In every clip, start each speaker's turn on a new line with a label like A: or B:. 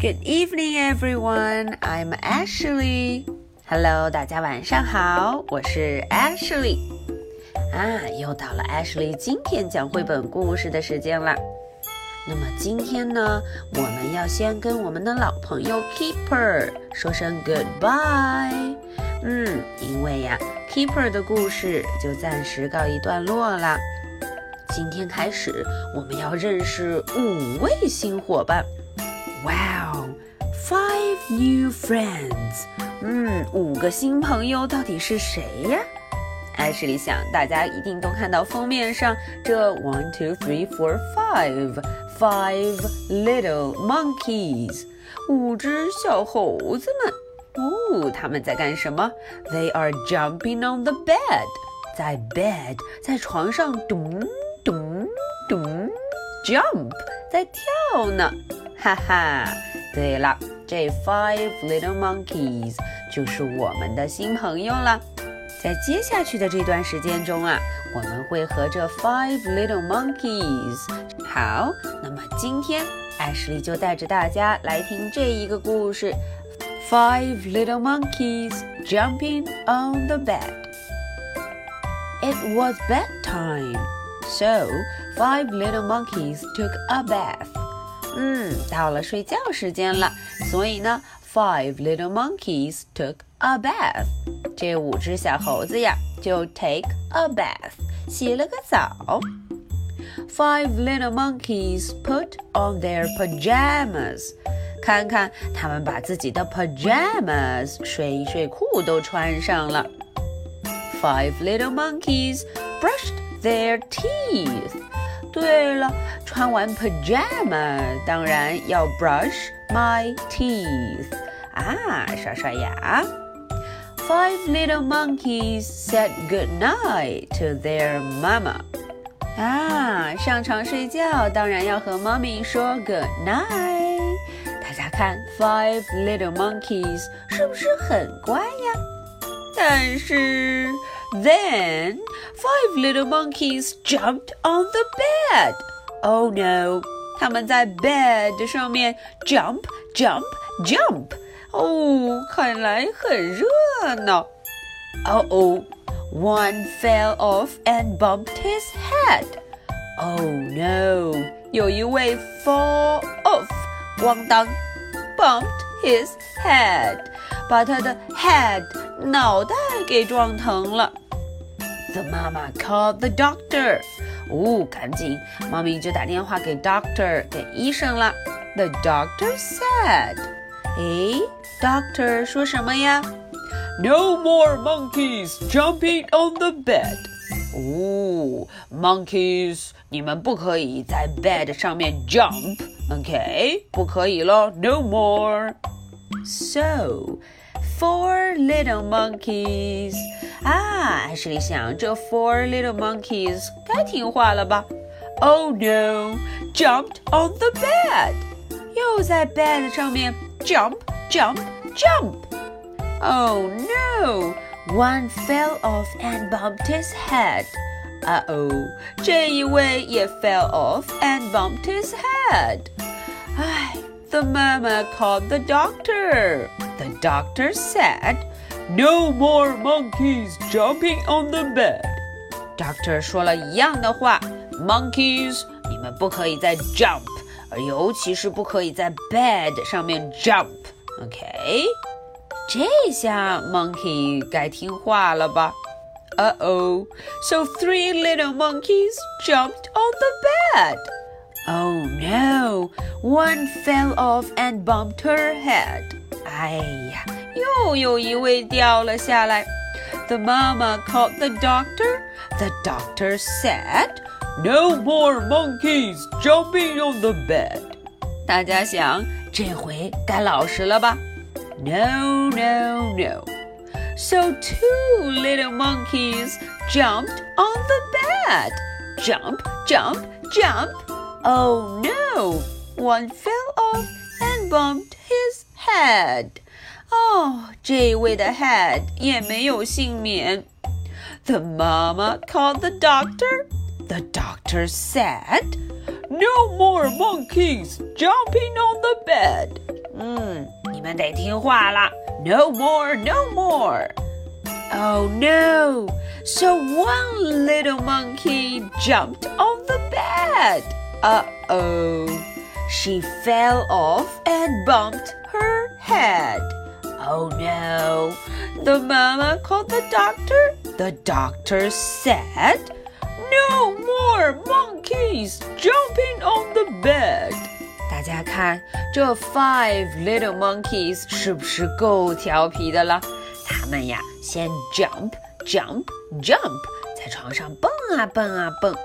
A: Good evening, everyone. I'm Ashley. Hello，大家晚上好，我是 Ashley。啊，又到了 Ashley 今天讲绘本故事的时间了。那么今天呢，我们要先跟我们的老朋友 Keeper 说声 Goodbye。嗯，因为呀，Keeper 的故事就暂时告一段落了。今天开始，我们要认识五位新伙伴。Wow, five new friends！嗯，五个新朋友到底是谁呀？艾什里想，大家一定都看到封面上这 one, two, three, four, five, five little monkeys，五只小猴子们。哦，他们在干什么？They are jumping on the bed，在 bed，在床上咚咚咚 jump，在跳呢。哈哈，对了，这 Five Little Monkeys 就是我们的新朋友了。在接下去的这段时间中啊，我们会和这 Five Little Monkeys。好，那么今天 Ashley 就带着大家来听这一个故事：Five Little Monkeys Jumping on the Bed。It was bedtime, so five little monkeys took a bath. 嗯，到了睡觉时间了，所以呢，five little monkeys took a bath。这五只小猴子呀，就 take a bath，洗了个澡。Five little monkeys put on their pajamas。看看，他们把自己的 pajamas 睡衣睡裤都穿上了。Five little monkeys brushed their teeth。对了，穿完 pajama 当然要 brush my teeth 啊，刷刷牙。Five little monkeys said good night to their mama。啊，上床睡觉当然要和 mommy 说 good night。大家看，five little monkeys 是不是很乖呀？但是。Then five little monkeys jumped on the bed. Oh no! 他们在 bed 上面 jump jump jump. 哦，看来很热闹。Oh oh! One fell off and bumped his head. Oh no! 有一位 fall off，咣当，bumped his head， 把他的 head 脑袋给撞疼了。The mama called the doctor。哦，赶紧，妈咪就打电话给 doctor，给医生了。The doctor said，诶，doctor 说什么呀？No more monkeys jumping on the bed。哦，monkeys，你们不可以在 bed 上面 jump，OK，不可以咯，No more。 So。Four little monkeys 啊，艾什里想，这 four little monkeys 该听话了吧？Oh no! Jumped on the bed，又在 bed 上面 jump jump jump。Oh no! One fell off and bumped his head. Uh oh，这一位也 fell off and bumped his head. 唉。 the mama called the doctor. The doctor said, No more monkeys jumping on the bed. Doctor 说了一样的话，Monkeys，你们不可以再 jump，而尤其是不可以在 bed 上面 jump。OK，这下 Monkey 该听话了吧？Uh oh! So three little monkeys jumped on the bed. Oh no! One fell off and bumped her head. 哎呀，又有一位掉了下来。The mama called the doctor. The doctor said, "No more monkeys jumping on the bed." 大家想，这回该老实了吧？No, no, no. So two little monkeys jumped on the bed. Jump, jump, jump. Oh no! One fell off and bumped his head. 哦，这位的 head 也没有幸免。The mama called the doctor. The doctor said, "No more monkeys jumping on the bed." 嗯，你们得听话啦，No more, no more. Oh no! So one little monkey jumped on the bed. Uh oh. She fell off and bumped her head. Oh no. The mama called the doctor. The doctor said, No more monkeys jumping on the bed. 大家看，这 five little monkeys 是不是够调皮的了？他们呀，先 jump jump jump，在床上蹦啊蹦啊蹦，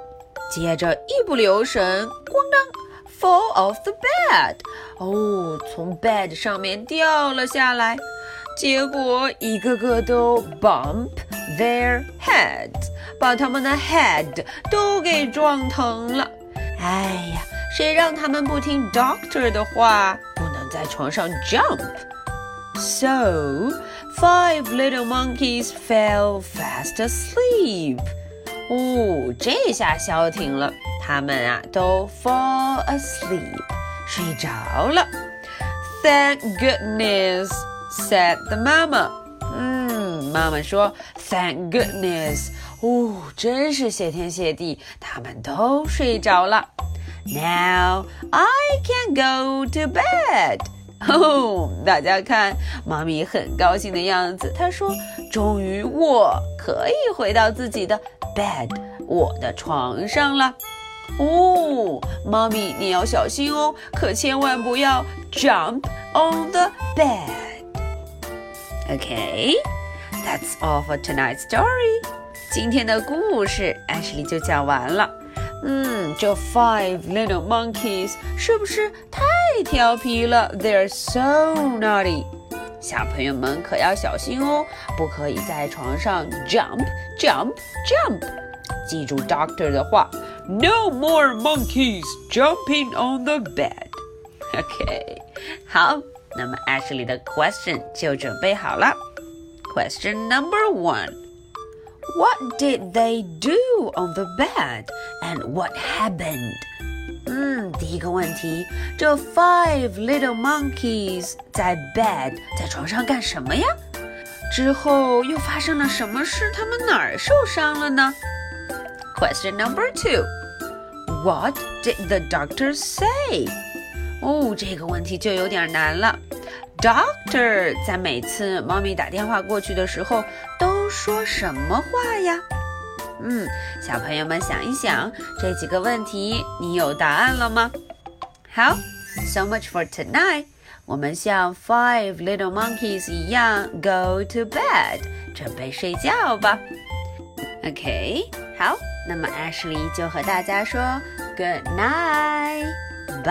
A: 接着一不留神，咣当，fall off the bed，哦，从 bed 上面掉了下来，结果一个个都 bump their heads，把他们的 head 都给撞疼了。哎呀，谁让他们不听 doctor 的话，不能在床上 jump？So Five little monkeys fell fast asleep. 哦，这下消停了，他们啊都 fall asleep，睡着了。Thank goodness, said the mama. 嗯，妈妈说 Thank goodness. 哦，真是谢天谢地，他们都睡着了。Now I can go to bed. 哦，大家看，妈咪很高兴的样子。她说：“终于我可以回到自己的 bed，我的床上了。哦，妈咪，你要小心哦，可千万不要 jump on the bed。Okay, that's all for tonight's story。今天的故事 Ashley 就讲完了。嗯，这 Five Little Monkeys 是不是太调皮了？They're so naughty。小朋友们可要小心哦，不可以在床上 jump jump jump。记住 doctor 的话，No more monkeys jumping on the bed。OK，好，那么 Ashley 的 question 就准备好了。Question number one。What did they do on the bed and what happened? 嗯，第一个问题，这 five little monkeys 在 bed 在床上干什么呀？之后又发生了什么事？他们哪儿受伤了呢？Question number two. What did the doctor say? 哦，这个问题就有点难了。Doctor 在每次猫咪打电话过去的时候都说什么话呀？嗯，小朋友们想一想这几个问题，你有答案了吗？好，so much for tonight。我们像 Five Little Monkeys 一样 go to bed，准备睡觉吧。OK，好，那么 Ashley 就和大家说 Good night，bye。